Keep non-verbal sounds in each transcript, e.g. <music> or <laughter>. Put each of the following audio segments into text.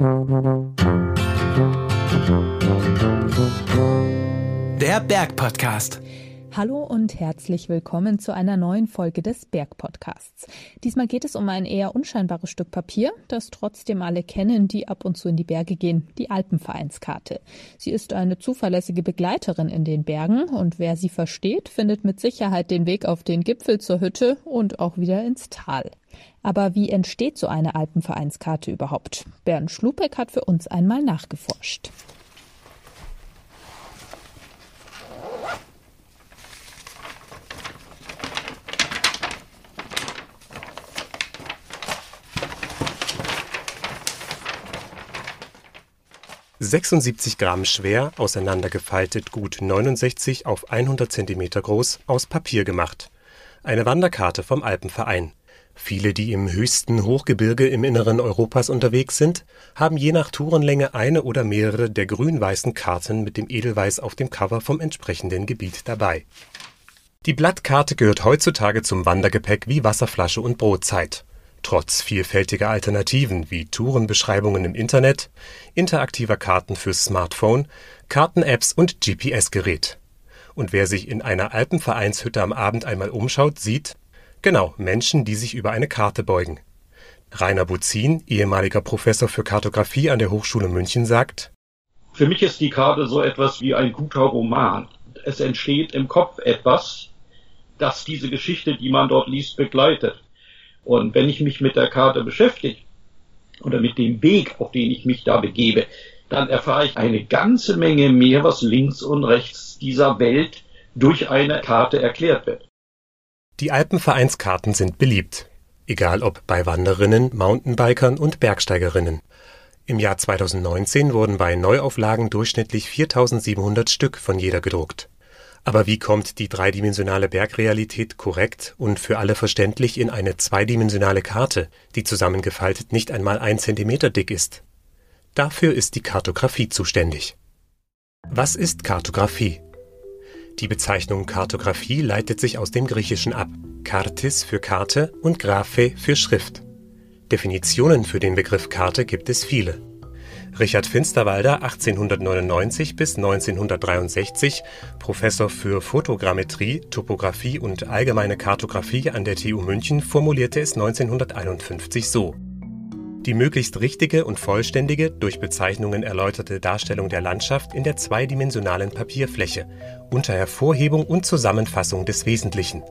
Der Bergpodcast. Hallo und herzlich willkommen zu einer neuen Folge des Bergpodcasts. Diesmal geht es um ein eher unscheinbares Stück Papier, das trotzdem alle kennen, die ab und zu in die Berge gehen, die Alpenvereinskarte. Sie ist eine zuverlässige Begleiterin in den Bergen und wer sie versteht, findet mit Sicherheit den Weg auf den Gipfel zur Hütte und auch wieder ins Tal. Aber wie entsteht so eine Alpenvereinskarte überhaupt? Bernd Schlupeck hat für uns einmal nachgeforscht. 76 Gramm schwer, auseinandergefaltet gut 69 auf 100 Zentimeter groß, aus Papier gemacht. Eine Wanderkarte vom Alpenverein. Viele, die im höchsten Hochgebirge im Inneren Europas unterwegs sind, haben je nach Tourenlänge eine oder mehrere der grün-weißen Karten mit dem Edelweiß auf dem Cover vom entsprechenden Gebiet dabei. Die Blattkarte gehört heutzutage zum Wandergepäck wie Wasserflasche und Brotzeit Trotz vielfältiger Alternativen wie Tourenbeschreibungen im Internet, interaktiver Karten fürs Smartphone, Karten-Apps und GPS-Gerät. Und wer sich in einer Alpenvereinshütte am Abend einmal umschaut, sieht, genau, Menschen, die sich über eine Karte beugen. Rainer Buzin, ehemaliger Professor für Kartografie an der Hochschule München, sagt, Für mich ist die Karte so etwas wie ein guter Roman. Es entsteht im Kopf etwas, das diese Geschichte, die man dort liest, begleitet. Und wenn ich mich mit der Karte beschäftige oder mit dem Weg, auf den ich mich da begebe, dann erfahre ich eine ganze Menge mehr, was links und rechts dieser Welt durch eine Karte erklärt wird. Die Alpenvereinskarten sind beliebt, egal ob bei Wanderinnen, Mountainbikern und Bergsteigerinnen. Im Jahr 2019 wurden bei Neuauflagen durchschnittlich 4700 Stück von jeder gedruckt. Aber wie kommt die dreidimensionale Bergrealität korrekt und für alle verständlich in eine zweidimensionale Karte, die zusammengefaltet nicht einmal ein Zentimeter dick ist? Dafür ist die Kartografie zuständig. Was ist Kartografie? Die Bezeichnung Kartografie leitet sich aus dem Griechischen ab. Kartis für Karte und Graphe für Schrift. Definitionen für den Begriff Karte gibt es viele. Richard Finsterwalder (1899 bis 1963), Professor für Fotogrammetrie, Topographie und allgemeine Kartographie an der TU München formulierte es 1951 so: „ Die möglichst richtige und vollständige, durch Bezeichnungen erläuterte Darstellung der Landschaft in der zweidimensionalen Papierfläche, unter Hervorhebung und Zusammenfassung des Wesentlichen.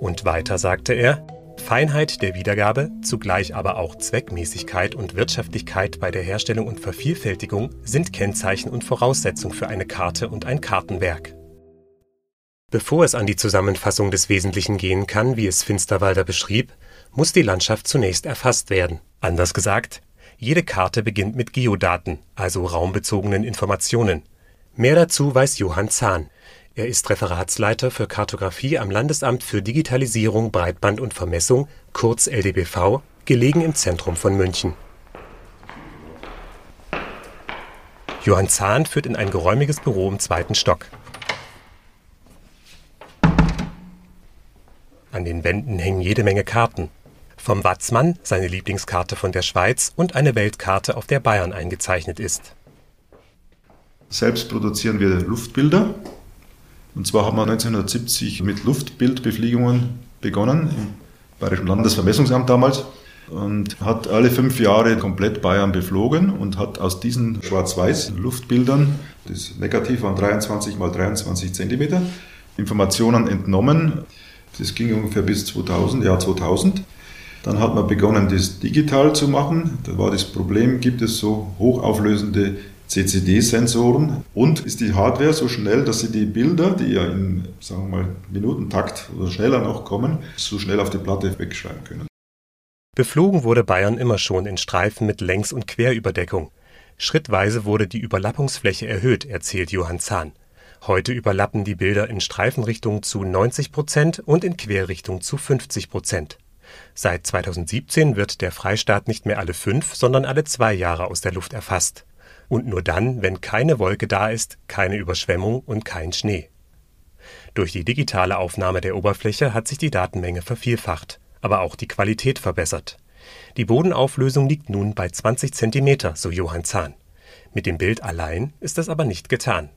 “Und weiter sagte er Feinheit der Wiedergabe, zugleich aber auch Zweckmäßigkeit und Wirtschaftlichkeit bei der Herstellung und Vervielfältigung sind Kennzeichen und Voraussetzung für eine Karte und ein Kartenwerk. Bevor es an die Zusammenfassung des Wesentlichen gehen kann, wie es Finsterwalder beschrieb, muss die Landschaft zunächst erfasst werden. Anders gesagt, jede Karte beginnt mit Geodaten, also raumbezogenen Informationen. Mehr dazu weiß Johann Zahn er ist Referatsleiter für Kartografie am Landesamt für Digitalisierung, Breitband und Vermessung kurz LDBV, gelegen im Zentrum von München. Johann Zahn führt in ein geräumiges Büro im zweiten Stock. An den Wänden hängen jede Menge Karten. Vom Watzmann, seine Lieblingskarte von der Schweiz und eine Weltkarte, auf der Bayern eingezeichnet ist. Selbst produzieren wir Luftbilder und zwar haben wir 1970 mit Luftbildbefliegungen begonnen, im Bayerischen Landesvermessungsamt damals, und hat alle fünf Jahre komplett Bayern beflogen und hat aus diesen schwarz-weiß Luftbildern, das Negativ waren 23 mal 23 Zentimeter, Informationen entnommen. Das ging ungefähr bis 2000, Jahr 2000. Dann hat man begonnen, das digital zu machen. Da war das Problem, gibt es so hochauflösende CCD-Sensoren und ist die Hardware so schnell, dass sie die Bilder, die ja in, sagen wir mal, Minutentakt oder schneller noch kommen, so schnell auf die Platte wegschreiben können. Beflogen wurde Bayern immer schon in Streifen mit Längs- und Querüberdeckung. Schrittweise wurde die Überlappungsfläche erhöht, erzählt Johann Zahn. Heute überlappen die Bilder in Streifenrichtung zu 90 Prozent und in Querrichtung zu 50 Prozent. Seit 2017 wird der Freistaat nicht mehr alle fünf, sondern alle zwei Jahre aus der Luft erfasst und nur dann, wenn keine Wolke da ist, keine Überschwemmung und kein Schnee. Durch die digitale Aufnahme der Oberfläche hat sich die Datenmenge vervielfacht, aber auch die Qualität verbessert. Die Bodenauflösung liegt nun bei 20 Zentimeter, so Johann Zahn. Mit dem Bild allein ist das aber nicht getan.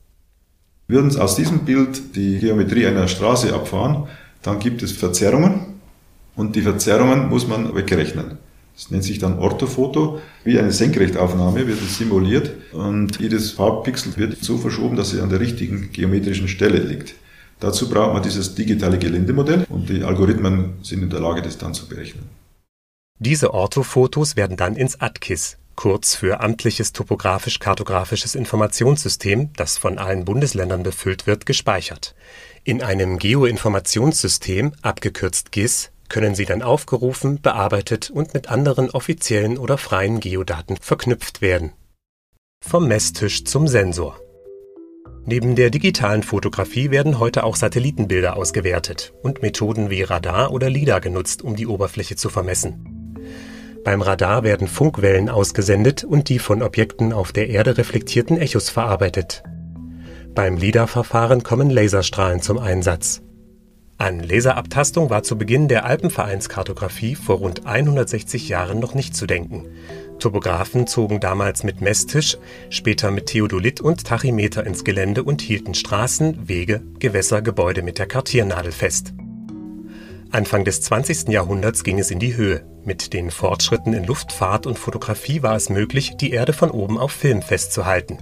Würden aus diesem Bild die Geometrie einer Straße abfahren, dann gibt es Verzerrungen und die Verzerrungen muss man wegrechnen. Das nennt sich dann Orthofoto. Wie eine Senkrechtaufnahme wird es simuliert und jedes Farbpixel wird so verschoben, dass es an der richtigen geometrischen Stelle liegt. Dazu braucht man dieses digitale Geländemodell und die Algorithmen sind in der Lage, das dann zu berechnen. Diese Orthofotos werden dann ins ATKIS, kurz für Amtliches Topografisch-Kartografisches Informationssystem, das von allen Bundesländern befüllt wird, gespeichert. In einem Geoinformationssystem, abgekürzt GIS, können sie dann aufgerufen, bearbeitet und mit anderen offiziellen oder freien Geodaten verknüpft werden. Vom Messtisch zum Sensor. Neben der digitalen Fotografie werden heute auch Satellitenbilder ausgewertet und Methoden wie Radar oder LIDAR genutzt, um die Oberfläche zu vermessen. Beim Radar werden Funkwellen ausgesendet und die von Objekten auf der Erde reflektierten Echos verarbeitet. Beim LIDAR-Verfahren kommen Laserstrahlen zum Einsatz. An Laserabtastung war zu Beginn der Alpenvereinskartographie vor rund 160 Jahren noch nicht zu denken. Topographen zogen damals mit Messtisch, später mit Theodolit und Tachymeter ins Gelände und hielten Straßen, Wege, Gewässer, Gebäude mit der Kartiernadel fest. Anfang des 20. Jahrhunderts ging es in die Höhe. Mit den Fortschritten in Luftfahrt und Fotografie war es möglich, die Erde von oben auf Film festzuhalten.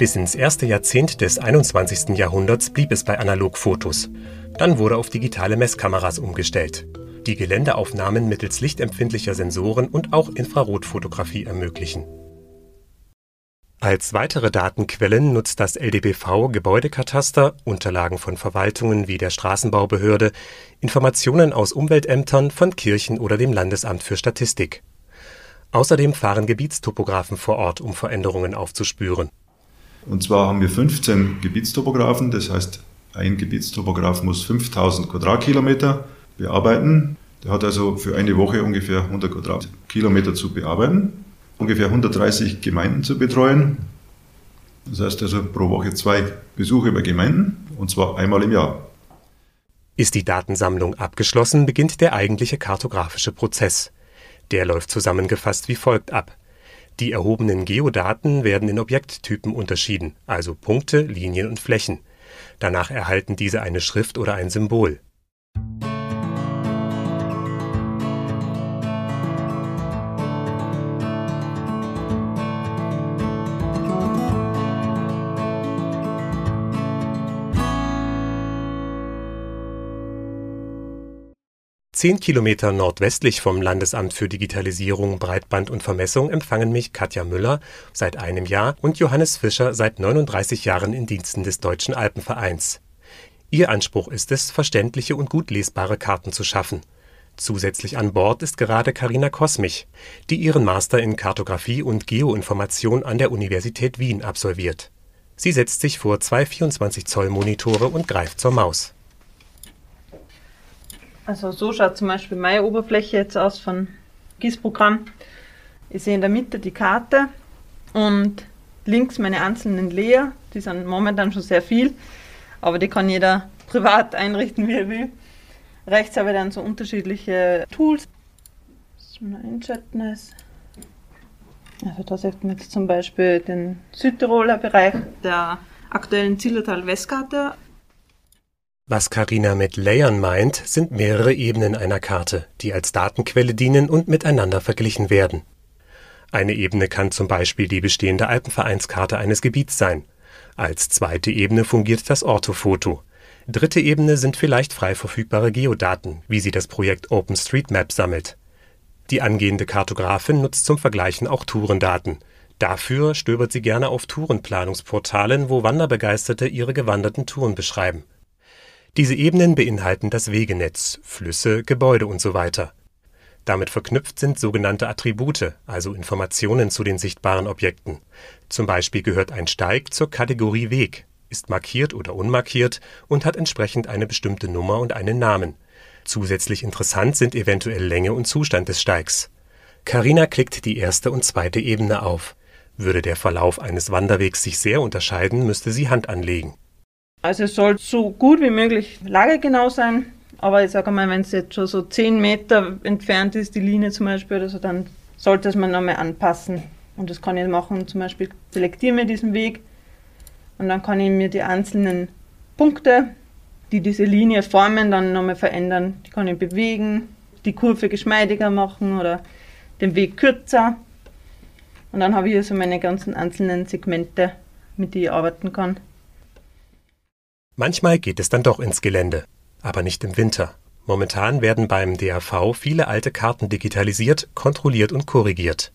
Bis ins erste Jahrzehnt des 21. Jahrhunderts blieb es bei Analogfotos. Dann wurde auf digitale Messkameras umgestellt, die Geländeaufnahmen mittels lichtempfindlicher Sensoren und auch Infrarotfotografie ermöglichen. Als weitere Datenquellen nutzt das LDBV Gebäudekataster, Unterlagen von Verwaltungen wie der Straßenbaubehörde, Informationen aus Umweltämtern, von Kirchen oder dem Landesamt für Statistik. Außerdem fahren Gebietstopographen vor Ort, um Veränderungen aufzuspüren. Und zwar haben wir 15 Gebietstopographen, das heißt ein Gebietstopograph muss 5000 Quadratkilometer bearbeiten. Der hat also für eine Woche ungefähr 100 Quadratkilometer zu bearbeiten, ungefähr 130 Gemeinden zu betreuen. Das heißt also pro Woche zwei Besuche bei Gemeinden und zwar einmal im Jahr. Ist die Datensammlung abgeschlossen, beginnt der eigentliche kartografische Prozess. Der läuft zusammengefasst wie folgt ab. Die erhobenen Geodaten werden in Objekttypen unterschieden, also Punkte, Linien und Flächen. Danach erhalten diese eine Schrift oder ein Symbol. Zehn Kilometer nordwestlich vom Landesamt für Digitalisierung, Breitband und Vermessung empfangen mich Katja Müller seit einem Jahr und Johannes Fischer seit 39 Jahren in Diensten des Deutschen Alpenvereins. Ihr Anspruch ist es, verständliche und gut lesbare Karten zu schaffen. Zusätzlich an Bord ist gerade Karina Kosmich, die ihren Master in Kartografie und Geoinformation an der Universität Wien absolviert. Sie setzt sich vor zwei 24 Zoll Monitore und greift zur Maus. Also so schaut zum Beispiel meine Oberfläche jetzt aus von GIS-Programm. Ich sehe in der Mitte die Karte und links meine einzelnen Layer. Die sind momentan schon sehr viel, aber die kann jeder <laughs> privat einrichten, wie er will. Rechts habe ich dann so unterschiedliche Tools. Also da sieht man jetzt zum Beispiel den Südtiroler Bereich der aktuellen Zillertal-Westkarte was Karina mit Layern meint, sind mehrere Ebenen einer Karte, die als Datenquelle dienen und miteinander verglichen werden. Eine Ebene kann zum Beispiel die bestehende Alpenvereinskarte eines Gebiets sein. Als zweite Ebene fungiert das Orthofoto. Dritte Ebene sind vielleicht frei verfügbare Geodaten, wie sie das Projekt OpenStreetMap sammelt. Die angehende Kartografin nutzt zum Vergleichen auch Tourendaten. Dafür stöbert sie gerne auf Tourenplanungsportalen, wo Wanderbegeisterte ihre gewanderten Touren beschreiben diese Ebenen beinhalten das Wegenetz, Flüsse, Gebäude usw. Damit verknüpft sind sogenannte Attribute, also Informationen zu den sichtbaren Objekten. Zum Beispiel gehört ein Steig zur Kategorie Weg, ist markiert oder unmarkiert und hat entsprechend eine bestimmte Nummer und einen Namen. Zusätzlich interessant sind eventuell Länge und Zustand des Steigs. Karina klickt die erste und zweite Ebene auf. Würde der Verlauf eines Wanderwegs sich sehr unterscheiden, müsste sie Hand anlegen also es soll so gut wie möglich lagegenau sein Aber ich sage mal, wenn es jetzt schon so 10 Meter entfernt ist, die Linie zum Beispiel oder dann sollte es man nochmal anpassen. Und das kann ich machen, zum Beispiel selektiere mir diesen Weg und dann kann ich mir die einzelnen Punkte, die diese Linie formen, dann nochmal verändern. Die kann ich bewegen, die Kurve geschmeidiger machen oder den Weg kürzer. Und dann habe ich hier so meine ganzen einzelnen Segmente, mit denen ich arbeiten kann. Manchmal geht es dann doch ins Gelände, aber nicht im Winter. Momentan werden beim DAV viele alte Karten digitalisiert, kontrolliert und korrigiert.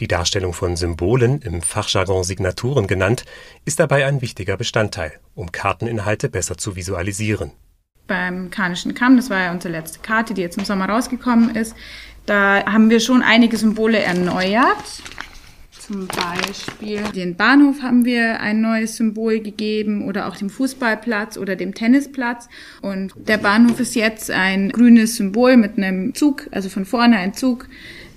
Die Darstellung von Symbolen, im Fachjargon Signaturen genannt, ist dabei ein wichtiger Bestandteil, um Karteninhalte besser zu visualisieren. Beim Karnischen Kamm, das war ja unsere letzte Karte, die jetzt im Sommer rausgekommen ist, da haben wir schon einige Symbole erneuert. Zum Beispiel den Bahnhof haben wir ein neues Symbol gegeben oder auch dem Fußballplatz oder dem Tennisplatz. Und der Bahnhof ist jetzt ein grünes Symbol mit einem Zug, also von vorne ein Zug.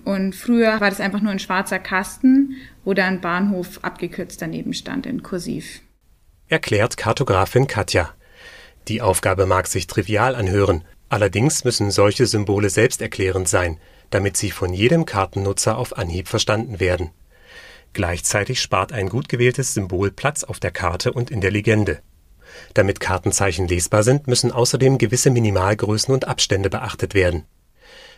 Und früher war das einfach nur ein schwarzer Kasten, wo ein Bahnhof abgekürzt daneben stand in Kursiv. Erklärt Kartografin Katja. Die Aufgabe mag sich trivial anhören, allerdings müssen solche Symbole selbsterklärend sein, damit sie von jedem Kartennutzer auf Anhieb verstanden werden. Gleichzeitig spart ein gut gewähltes Symbol Platz auf der Karte und in der Legende. Damit Kartenzeichen lesbar sind, müssen außerdem gewisse Minimalgrößen und Abstände beachtet werden.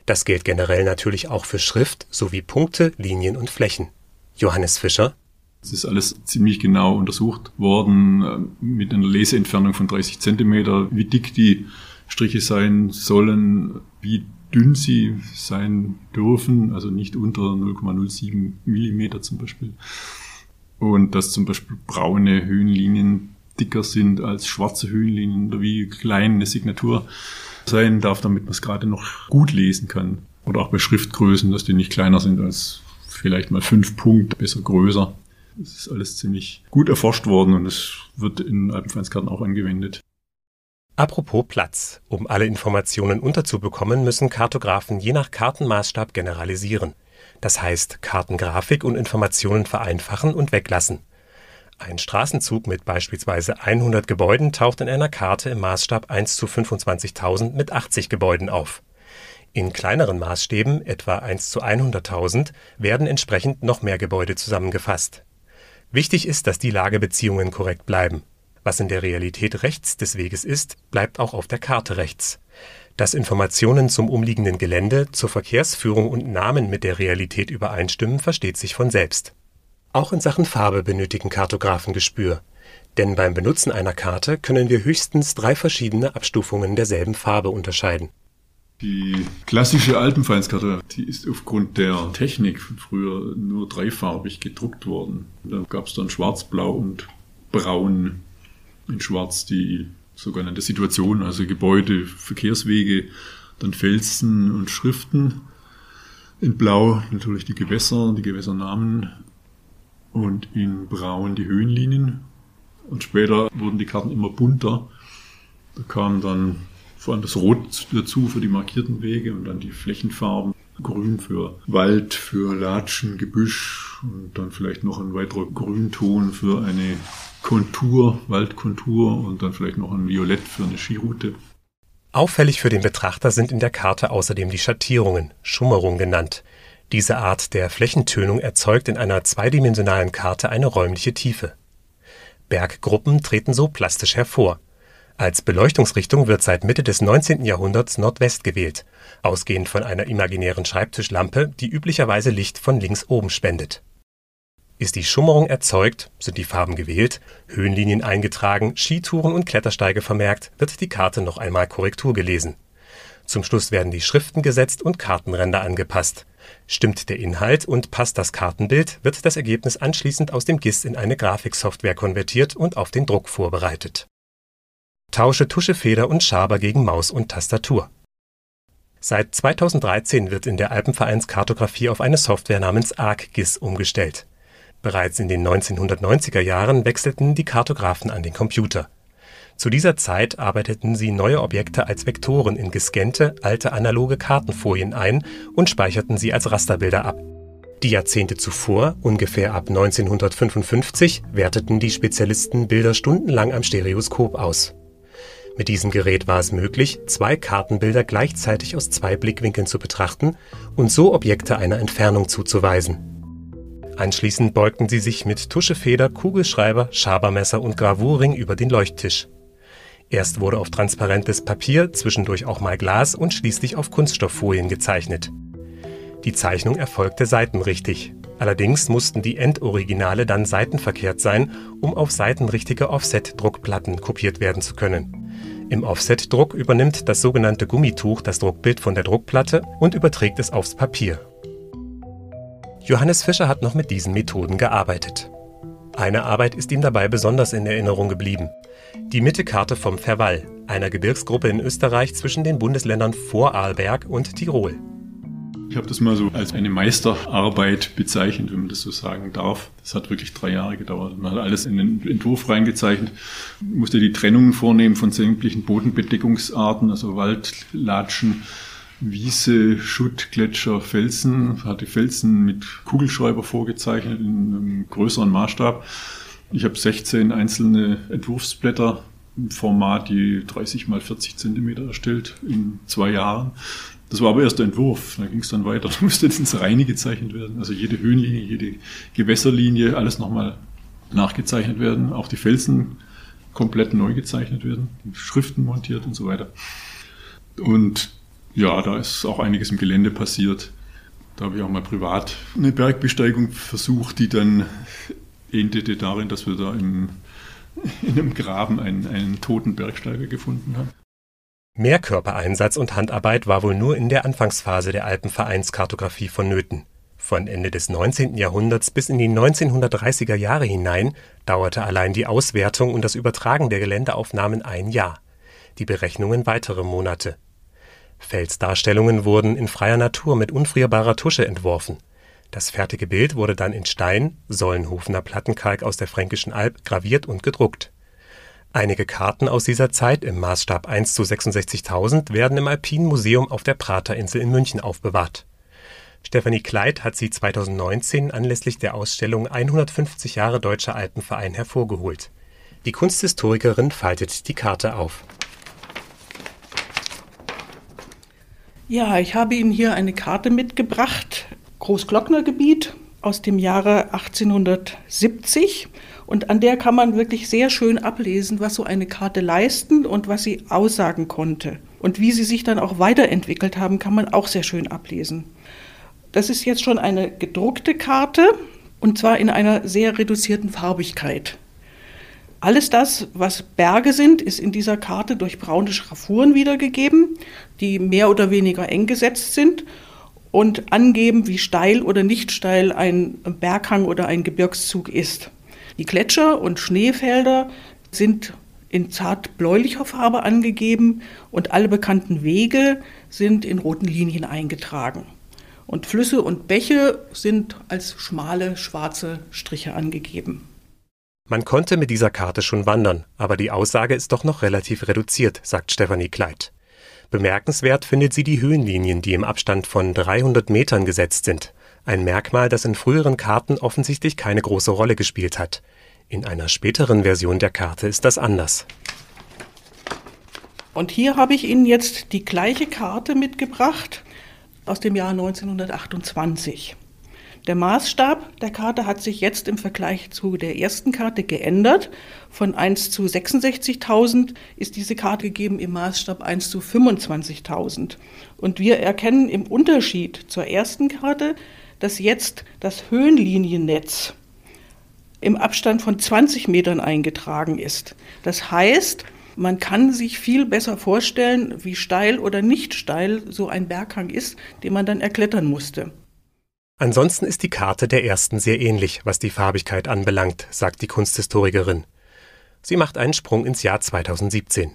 Das gilt generell natürlich auch für Schrift sowie Punkte, Linien und Flächen. Johannes Fischer es ist alles ziemlich genau untersucht worden äh, mit einer Leseentfernung von 30 Zentimeter, wie dick die Striche sein sollen, wie dünn sie sein dürfen, also nicht unter 0,07 Millimeter zum Beispiel. Und dass zum Beispiel braune Höhenlinien dicker sind als schwarze Höhenlinien oder wie klein eine Signatur sein darf, damit man es gerade noch gut lesen kann. Oder auch bei Schriftgrößen, dass die nicht kleiner sind als vielleicht mal fünf Punkte, besser größer. Das ist alles ziemlich gut erforscht worden und es wird in Alpenvereinskarten auch angewendet. Apropos Platz. Um alle Informationen unterzubekommen, müssen Kartografen je nach Kartenmaßstab generalisieren. Das heißt, Kartengrafik und Informationen vereinfachen und weglassen. Ein Straßenzug mit beispielsweise 100 Gebäuden taucht in einer Karte im Maßstab 1 zu 25.000 mit 80 Gebäuden auf. In kleineren Maßstäben, etwa 1 zu 100.000, werden entsprechend noch mehr Gebäude zusammengefasst. Wichtig ist, dass die Lagebeziehungen korrekt bleiben was in der Realität rechts des Weges ist, bleibt auch auf der Karte rechts. Dass Informationen zum umliegenden Gelände, zur Verkehrsführung und Namen mit der Realität übereinstimmen, versteht sich von selbst. Auch in Sachen Farbe benötigen Kartografen Gespür. Denn beim Benutzen einer Karte können wir höchstens drei verschiedene Abstufungen derselben Farbe unterscheiden. Die klassische Alpenfeinskarte, die ist aufgrund der Technik von früher nur dreifarbig gedruckt worden. Da gab es dann schwarz, blau und braun in Schwarz die sogenannte Situation, also Gebäude, Verkehrswege, dann Felsen und Schriften. In Blau natürlich die Gewässer, die Gewässernamen und in Braun die Höhenlinien. Und später wurden die Karten immer bunter. Da kam dann vor allem das Rot dazu für die markierten Wege und dann die Flächenfarben. Grün für Wald, für Latschen, Gebüsch und dann vielleicht noch ein weiterer Grünton für eine Kontur, Waldkontur und dann vielleicht noch ein Violett für eine Skiroute. Auffällig für den Betrachter sind in der Karte außerdem die Schattierungen, Schummerung genannt. Diese Art der Flächentönung erzeugt in einer zweidimensionalen Karte eine räumliche Tiefe. Berggruppen treten so plastisch hervor. Als Beleuchtungsrichtung wird seit Mitte des 19. Jahrhunderts Nordwest gewählt, ausgehend von einer imaginären Schreibtischlampe, die üblicherweise Licht von links oben spendet ist die Schummerung erzeugt, sind die Farben gewählt, Höhenlinien eingetragen, Skitouren und Klettersteige vermerkt, wird die Karte noch einmal Korrektur gelesen. Zum Schluss werden die Schriften gesetzt und Kartenränder angepasst. Stimmt der Inhalt und passt das Kartenbild, wird das Ergebnis anschließend aus dem GIS in eine Grafiksoftware konvertiert und auf den Druck vorbereitet. Tausche Tuschefeder und Schaber gegen Maus und Tastatur. Seit 2013 wird in der Alpenvereinskartografie auf eine Software namens ArcGIS umgestellt Bereits in den 1990er Jahren wechselten die Kartografen an den Computer. Zu dieser Zeit arbeiteten sie neue Objekte als Vektoren in gescannte, alte analoge Kartenfolien ein und speicherten sie als Rasterbilder ab. Die Jahrzehnte zuvor, ungefähr ab 1955, werteten die Spezialisten Bilder stundenlang am Stereoskop aus. Mit diesem Gerät war es möglich, zwei Kartenbilder gleichzeitig aus zwei Blickwinkeln zu betrachten und so Objekte einer Entfernung zuzuweisen. Anschließend beugten sie sich mit Tuschefeder, Kugelschreiber, Schabermesser und Gravurring über den Leuchttisch. Erst wurde auf transparentes Papier, zwischendurch auch mal Glas und schließlich auf Kunststofffolien gezeichnet. Die Zeichnung erfolgte seitenrichtig. Allerdings mussten die Endoriginale dann seitenverkehrt sein, um auf seitenrichtige Offset-Druckplatten kopiert werden zu können. Im Offset-Druck übernimmt das sogenannte Gummituch das Druckbild von der Druckplatte und überträgt es aufs Papier. Johannes Fischer hat noch mit diesen Methoden gearbeitet. Eine Arbeit ist ihm dabei besonders in Erinnerung geblieben. Die Mittekarte vom Verwall, einer Gebirgsgruppe in Österreich zwischen den Bundesländern Vorarlberg und Tirol. Ich habe das mal so als eine Meisterarbeit bezeichnet, wenn man das so sagen darf. Das hat wirklich drei Jahre gedauert. Man hat alles in den Entwurf reingezeichnet, musste die Trennungen vornehmen von sämtlichen Bodenbedeckungsarten, also Wald, Latschen, Wiese, Schutt, Gletscher, Felsen, hat die Felsen mit Kugelschreiber vorgezeichnet in einem größeren Maßstab. Ich habe 16 einzelne Entwurfsblätter im Format, die 30 mal 40 Zentimeter erstellt in zwei Jahren. Das war aber erst der Entwurf. Da ging es dann weiter. <laughs> Da musste jetzt ins Reine gezeichnet werden. Also jede Höhenlinie, jede Gewässerlinie, alles nochmal nachgezeichnet werden. Auch die Felsen komplett neu gezeichnet werden, Schriften montiert und so weiter. Und ja, da ist auch einiges im Gelände passiert. Da habe ich auch mal privat eine Bergbesteigung versucht, die dann endete darin, dass wir da im, in einem Graben einen, einen toten Bergsteiger gefunden haben. Mehr Körpereinsatz und Handarbeit war wohl nur in der Anfangsphase der Alpenvereinskartographie vonnöten. Von Ende des 19. Jahrhunderts bis in die 1930er Jahre hinein dauerte allein die Auswertung und das Übertragen der Geländeaufnahmen ein Jahr, die Berechnungen weitere Monate. Felsdarstellungen wurden in freier Natur mit unfrierbarer Tusche entworfen. Das fertige Bild wurde dann in Stein, Sollenhofener Plattenkalk aus der Fränkischen Alb, graviert und gedruckt Einige Karten aus dieser Zeit im Maßstab 1 zu 66.000 werden im Alpinen Museum auf der Praterinsel in München aufbewahrt. Stefanie Kleid hat sie 2019 anlässlich der Ausstellung 150 Jahre Deutscher Alpenverein hervorgeholt. Die Kunsthistorikerin faltet die Karte auf. Ja, ich habe Ihnen hier eine Karte mitgebracht, Großglocknergebiet aus dem Jahre 1870 und an der kann man wirklich sehr schön ablesen, was so eine Karte leisten und was sie aussagen konnte. Und wie sie sich dann auch weiterentwickelt haben, kann man auch sehr schön ablesen. Das ist jetzt schon eine gedruckte Karte und zwar in einer sehr reduzierten Farbigkeit. Alles das, was Berge sind, ist in dieser Karte durch braune Schraffuren wiedergegeben, die mehr oder weniger eng gesetzt sind und angeben, wie steil oder nicht steil ein Berghang oder ein Gebirgszug ist. Die Gletscher und Schneefelder sind in zart bläulicher Farbe angegeben und alle bekannten Wege sind in roten Linien eingetragen. Und Flüsse und Bäche sind als schmale schwarze Striche angegeben. Man konnte mit dieser Karte schon wandern, aber die Aussage ist doch noch relativ reduziert, sagt Stefanie Kleid. Bemerkenswert findet sie die Höhenlinien, die im Abstand von 300 Metern gesetzt sind. Ein Merkmal, das in früheren Karten offensichtlich keine große Rolle gespielt hat. In einer späteren Version der Karte ist das anders. Und hier habe ich Ihnen jetzt die gleiche Karte mitgebracht aus dem Jahr 1928. Der Maßstab der Karte hat sich jetzt im Vergleich zu der ersten Karte geändert. Von 1 zu 66.000 ist diese Karte gegeben im Maßstab 1 zu 25.000. Und wir erkennen im Unterschied zur ersten Karte, dass jetzt das Höhenliniennetz im Abstand von 20 Metern eingetragen ist. Das heißt, man kann sich viel besser vorstellen, wie steil oder nicht steil so ein Berghang ist, den man dann erklettern musste. Ansonsten ist die Karte der ersten sehr ähnlich, was die Farbigkeit anbelangt, sagt die Kunsthistorikerin. Sie macht einen Sprung ins Jahr 2017.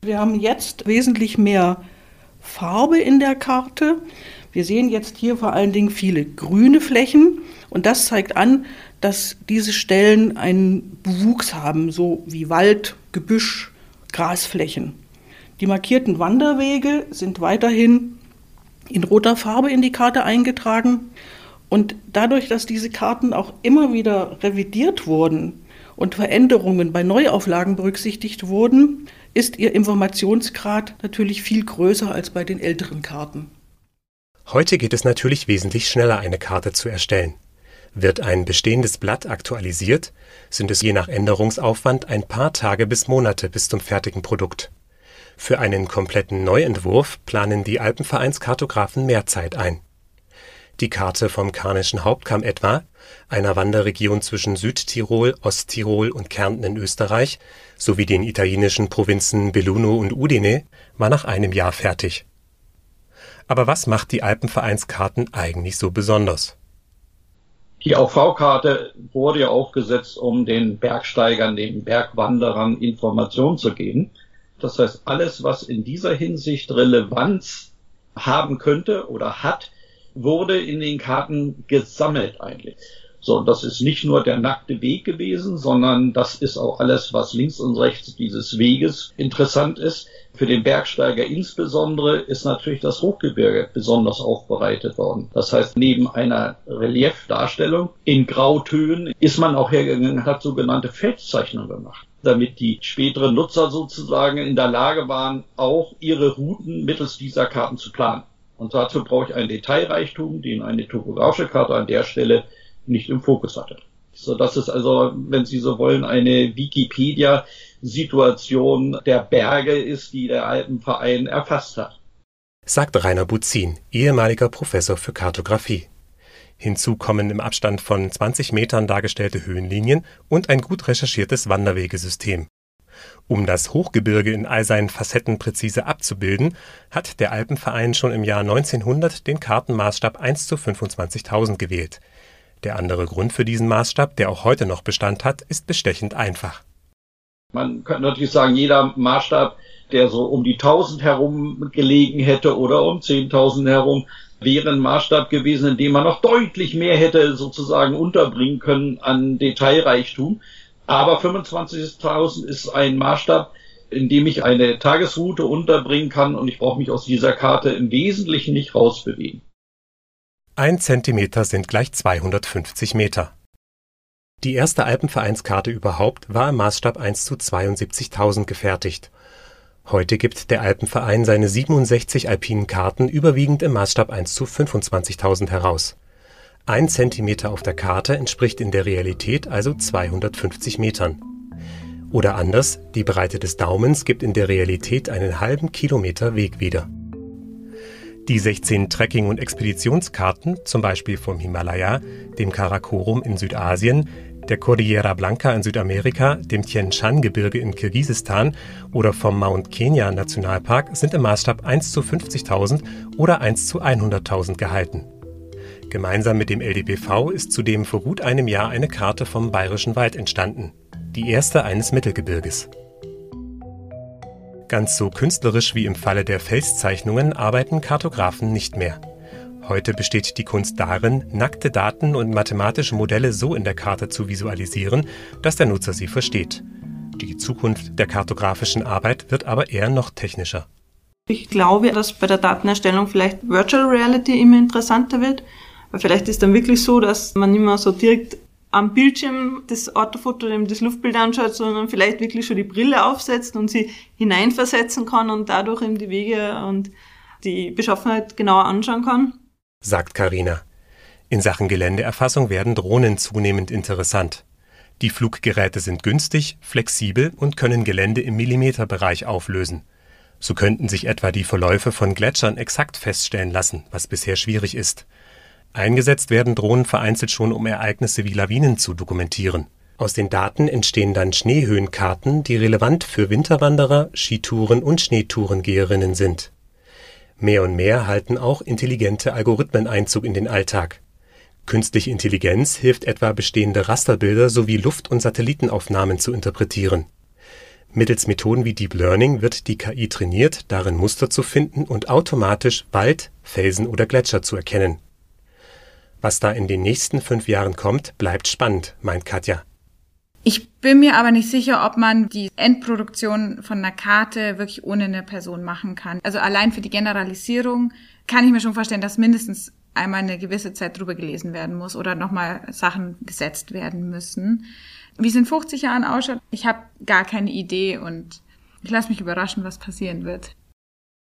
Wir haben jetzt wesentlich mehr Farbe in der Karte. Wir sehen jetzt hier vor allen Dingen viele grüne Flächen und das zeigt an, dass diese Stellen einen Bewuchs haben, so wie Wald, Gebüsch, Grasflächen. Die markierten Wanderwege sind weiterhin in roter Farbe in die Karte eingetragen und dadurch, dass diese Karten auch immer wieder revidiert wurden und Veränderungen bei Neuauflagen berücksichtigt wurden, ist ihr Informationsgrad natürlich viel größer als bei den älteren Karten. Heute geht es natürlich wesentlich schneller, eine Karte zu erstellen. Wird ein bestehendes Blatt aktualisiert, sind es je nach Änderungsaufwand ein paar Tage bis Monate bis zum fertigen Produkt. Für einen kompletten Neuentwurf planen die Alpenvereinskartografen mehr Zeit ein. Die Karte vom Karnischen Hauptkamm etwa, einer Wanderregion zwischen Südtirol, Osttirol und Kärnten in Österreich, sowie den italienischen Provinzen Belluno und Udine, war nach einem Jahr fertig. Aber was macht die Alpenvereinskarten eigentlich so besonders? Die AV-Karte wurde ja aufgesetzt, um den Bergsteigern, den Bergwanderern Informationen zu geben. Das heißt, alles, was in dieser Hinsicht Relevanz haben könnte oder hat, wurde in den Karten gesammelt eigentlich. So, das ist nicht nur der nackte Weg gewesen, sondern das ist auch alles, was links und rechts dieses Weges interessant ist. Für den Bergsteiger insbesondere ist natürlich das Hochgebirge besonders aufbereitet worden. Das heißt, neben einer Reliefdarstellung in Grautönen ist man auch hergegangen hat sogenannte Feldzeichnungen gemacht damit die späteren Nutzer sozusagen in der Lage waren, auch ihre Routen mittels dieser Karten zu planen. Und dazu brauche ich einen Detailreichtum, den eine topografische Karte an der Stelle nicht im Fokus hatte. So dass es also, wenn Sie so wollen, eine Wikipedia-Situation der Berge ist, die der Alpenverein erfasst hat. Sagt Rainer Buzin, ehemaliger Professor für Kartografie. Hinzu kommen im Abstand von 20 Metern dargestellte Höhenlinien und ein gut recherchiertes Wanderwegesystem. Um das Hochgebirge in all seinen Facetten präzise abzubilden, hat der Alpenverein schon im Jahr 1900 den Kartenmaßstab 1 zu 25.000 gewählt. Der andere Grund für diesen Maßstab, der auch heute noch Bestand hat, ist bestechend einfach. Man könnte natürlich sagen, jeder Maßstab, der so um die 1000 herum gelegen hätte oder um 10.000 herum, wäre ein Maßstab gewesen, in dem man noch deutlich mehr hätte sozusagen unterbringen können an Detailreichtum. Aber 25.000 ist ein Maßstab, in dem ich eine Tagesroute unterbringen kann und ich brauche mich aus dieser Karte im Wesentlichen nicht rausbewegen. Ein Zentimeter sind gleich 250 Meter. Die erste Alpenvereinskarte überhaupt war im Maßstab 1 zu 72.000 gefertigt. Heute gibt der Alpenverein seine 67 alpinen Karten überwiegend im Maßstab 1 zu 25.000 heraus. Ein Zentimeter auf der Karte entspricht in der Realität also 250 Metern. Oder anders, die Breite des Daumens gibt in der Realität einen halben Kilometer Weg wieder. Die 16 Trekking- und Expeditionskarten, zum Beispiel vom Himalaya, dem Karakorum in Südasien, der Cordillera Blanca in Südamerika, dem Tien Shan-Gebirge in Kirgisistan oder vom Mount Kenya Nationalpark, sind im Maßstab 1 zu 50.000 oder 1 zu 100.000 gehalten. Gemeinsam mit dem LDBV ist zudem vor gut einem Jahr eine Karte vom Bayerischen Wald entstanden, die erste eines Mittelgebirges. Ganz so künstlerisch wie im Falle der Felszeichnungen arbeiten Kartografen nicht mehr. Heute besteht die Kunst darin, nackte Daten und mathematische Modelle so in der Karte zu visualisieren, dass der Nutzer sie versteht. Die Zukunft der kartografischen Arbeit wird aber eher noch technischer. Ich glaube, dass bei der Datenerstellung vielleicht Virtual Reality immer interessanter wird, weil vielleicht ist dann wirklich so, dass man mehr so direkt am Bildschirm das Autofoto, das Luftbild anschaut, sondern vielleicht wirklich schon die Brille aufsetzt und sie hineinversetzen kann und dadurch eben die Wege und die Beschaffenheit genauer anschauen kann. Sagt Karina. In Sachen Geländeerfassung werden Drohnen zunehmend interessant. Die Fluggeräte sind günstig, flexibel und können Gelände im Millimeterbereich auflösen. So könnten sich etwa die Verläufe von Gletschern exakt feststellen lassen, was bisher schwierig ist. Eingesetzt werden Drohnen vereinzelt schon, um Ereignisse wie Lawinen zu dokumentieren. Aus den Daten entstehen dann Schneehöhenkarten, die relevant für Winterwanderer, Skitouren und Schneetourengeherinnen sind. Mehr und mehr halten auch intelligente Algorithmen Einzug in den Alltag. Künstliche Intelligenz hilft etwa bestehende Rasterbilder sowie Luft- und Satellitenaufnahmen zu interpretieren. Mittels Methoden wie Deep Learning wird die KI trainiert, darin Muster zu finden und automatisch Wald, Felsen oder Gletscher zu erkennen was da in den nächsten fünf Jahren kommt, bleibt spannend, meint Katja. Ich bin mir aber nicht sicher, ob man die Endproduktion von einer Karte wirklich ohne eine Person machen kann. Also allein für die Generalisierung kann ich mir schon vorstellen, dass mindestens einmal eine gewisse Zeit drüber gelesen werden muss oder nochmal Sachen gesetzt werden müssen. Wie es in 50 Jahren ausschaut, ich habe gar keine Idee und Ich lasse mich überraschen, was passieren wird.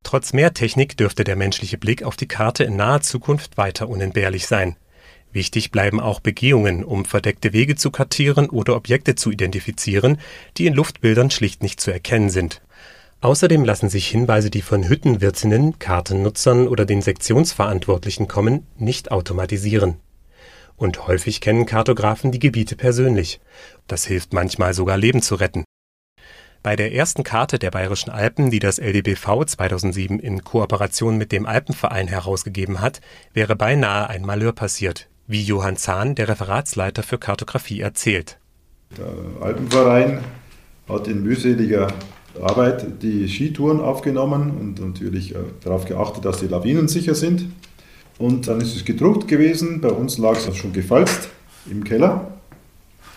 Trotz mehr Technik dürfte der menschliche Blick auf die Karte in naher Zukunft weiter unentbehrlich sein. Wichtig bleiben auch Begehungen, um verdeckte Wege zu kartieren oder Objekte zu identifizieren, die in Luftbildern schlicht nicht zu erkennen sind. Außerdem lassen sich Hinweise, die von Hüttenwirtinnen, Kartennutzern oder den Sektionsverantwortlichen kommen, nicht automatisieren. Und häufig kennen Kartografen die Gebiete persönlich. Das hilft manchmal sogar Leben zu retten. Bei der ersten Karte der Bayerischen Alpen, die das LDBV 2007 in Kooperation mit dem Alpenverein herausgegeben hat, wäre beinahe ein Malheur passiert, wie Johann Zahn, der Referatsleiter für Kartografie, erzählt. Der Alpenverein hat in mühseliger Arbeit die Skitouren aufgenommen und natürlich äh, darauf geachtet, dass die Lawinen sicher sind. Und dann ist es gedruckt gewesen. Bei uns lag es schon gefalzt im Keller.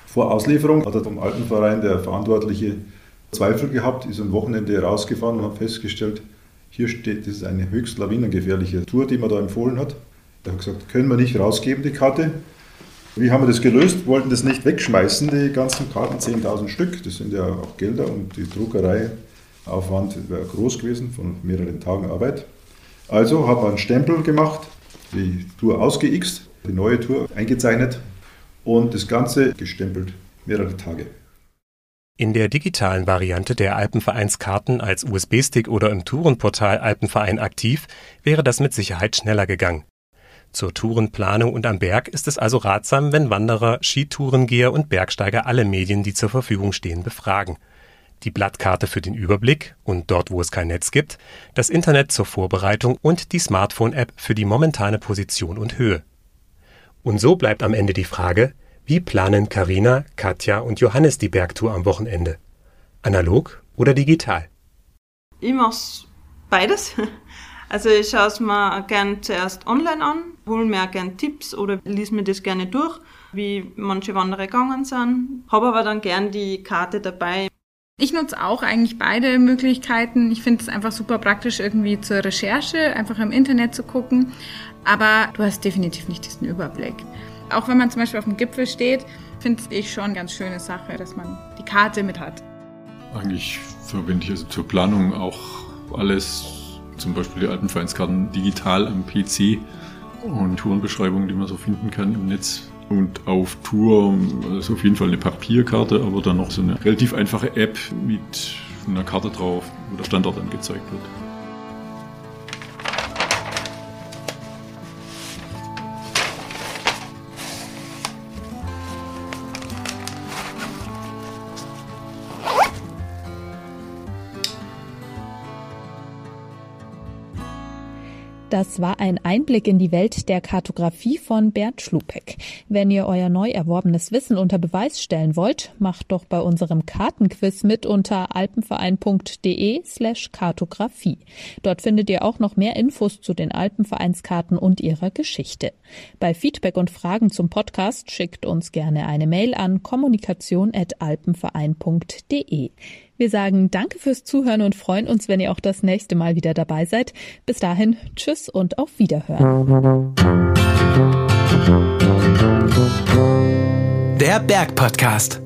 Vor Auslieferung hat er vom Alpenverein der Verantwortliche Zweifel gehabt, ist am Wochenende rausgefahren und hat festgestellt, hier steht, das ist eine höchst lawinengefährliche Tour, die man da empfohlen hat. Er hat gesagt, können wir nicht rausgeben, die Karte. Wie haben wir das gelöst? Wollten das nicht wegschmeißen, die ganzen Karten, 10.000 Stück. Das sind ja auch Gelder und die Druckereiaufwand wäre groß gewesen von mehreren Tagen Arbeit. Also haben wir einen Stempel gemacht, die Tour ausgeixt, die neue Tour eingezeichnet und das Ganze gestempelt, mehrere Tage. In der digitalen Variante der Alpenvereinskarten als USB-Stick oder im Tourenportal Alpenverein aktiv wäre das mit Sicherheit schneller gegangen. Zur Tourenplanung und am Berg ist es also ratsam, wenn Wanderer, Skitourengeher und Bergsteiger alle Medien, die zur Verfügung stehen, befragen. Die Blattkarte für den Überblick und dort, wo es kein Netz gibt, das Internet zur Vorbereitung und die Smartphone-App für die momentane Position und Höhe. Und so bleibt am Ende die Frage, wie planen Karina, Katja und Johannes die Bergtour am Wochenende? Analog oder digital? Ich mach's beides. Also ich schaue es mir gern zuerst online an, hole mir auch gern Tipps oder lese mir das gerne durch, wie manche Wanderer gegangen sind. Habe aber dann gern die Karte dabei. Ich nutze auch eigentlich beide Möglichkeiten. Ich finde es einfach super praktisch irgendwie zur Recherche, einfach im Internet zu gucken. Aber du hast definitiv nicht diesen Überblick. Auch wenn man zum Beispiel auf dem Gipfel steht, finde ich schon eine ganz schöne Sache, dass man die Karte mit hat. Eigentlich verwende ich also zur Planung auch alles, zum Beispiel die alten Vereinskarten digital am PC und Tourenbeschreibungen, die man so finden kann im Netz. Und auf Tour ist auf jeden Fall eine Papierkarte, aber dann noch so eine relativ einfache App mit einer Karte drauf, wo der Standort angezeigt wird. Das war ein Einblick in die Welt der Kartografie von Bernd Schlupeck. Wenn ihr euer neu erworbenes Wissen unter Beweis stellen wollt, macht doch bei unserem Kartenquiz mit unter alpenverein.de slash Kartografie. Dort findet ihr auch noch mehr Infos zu den Alpenvereinskarten und ihrer Geschichte. Bei Feedback und Fragen zum Podcast schickt uns gerne eine Mail an kommunikation.alpenverein.de. Wir sagen Danke fürs Zuhören und freuen uns, wenn ihr auch das nächste Mal wieder dabei seid. Bis dahin, tschüss und auf Wiederhören. Der Berg Podcast.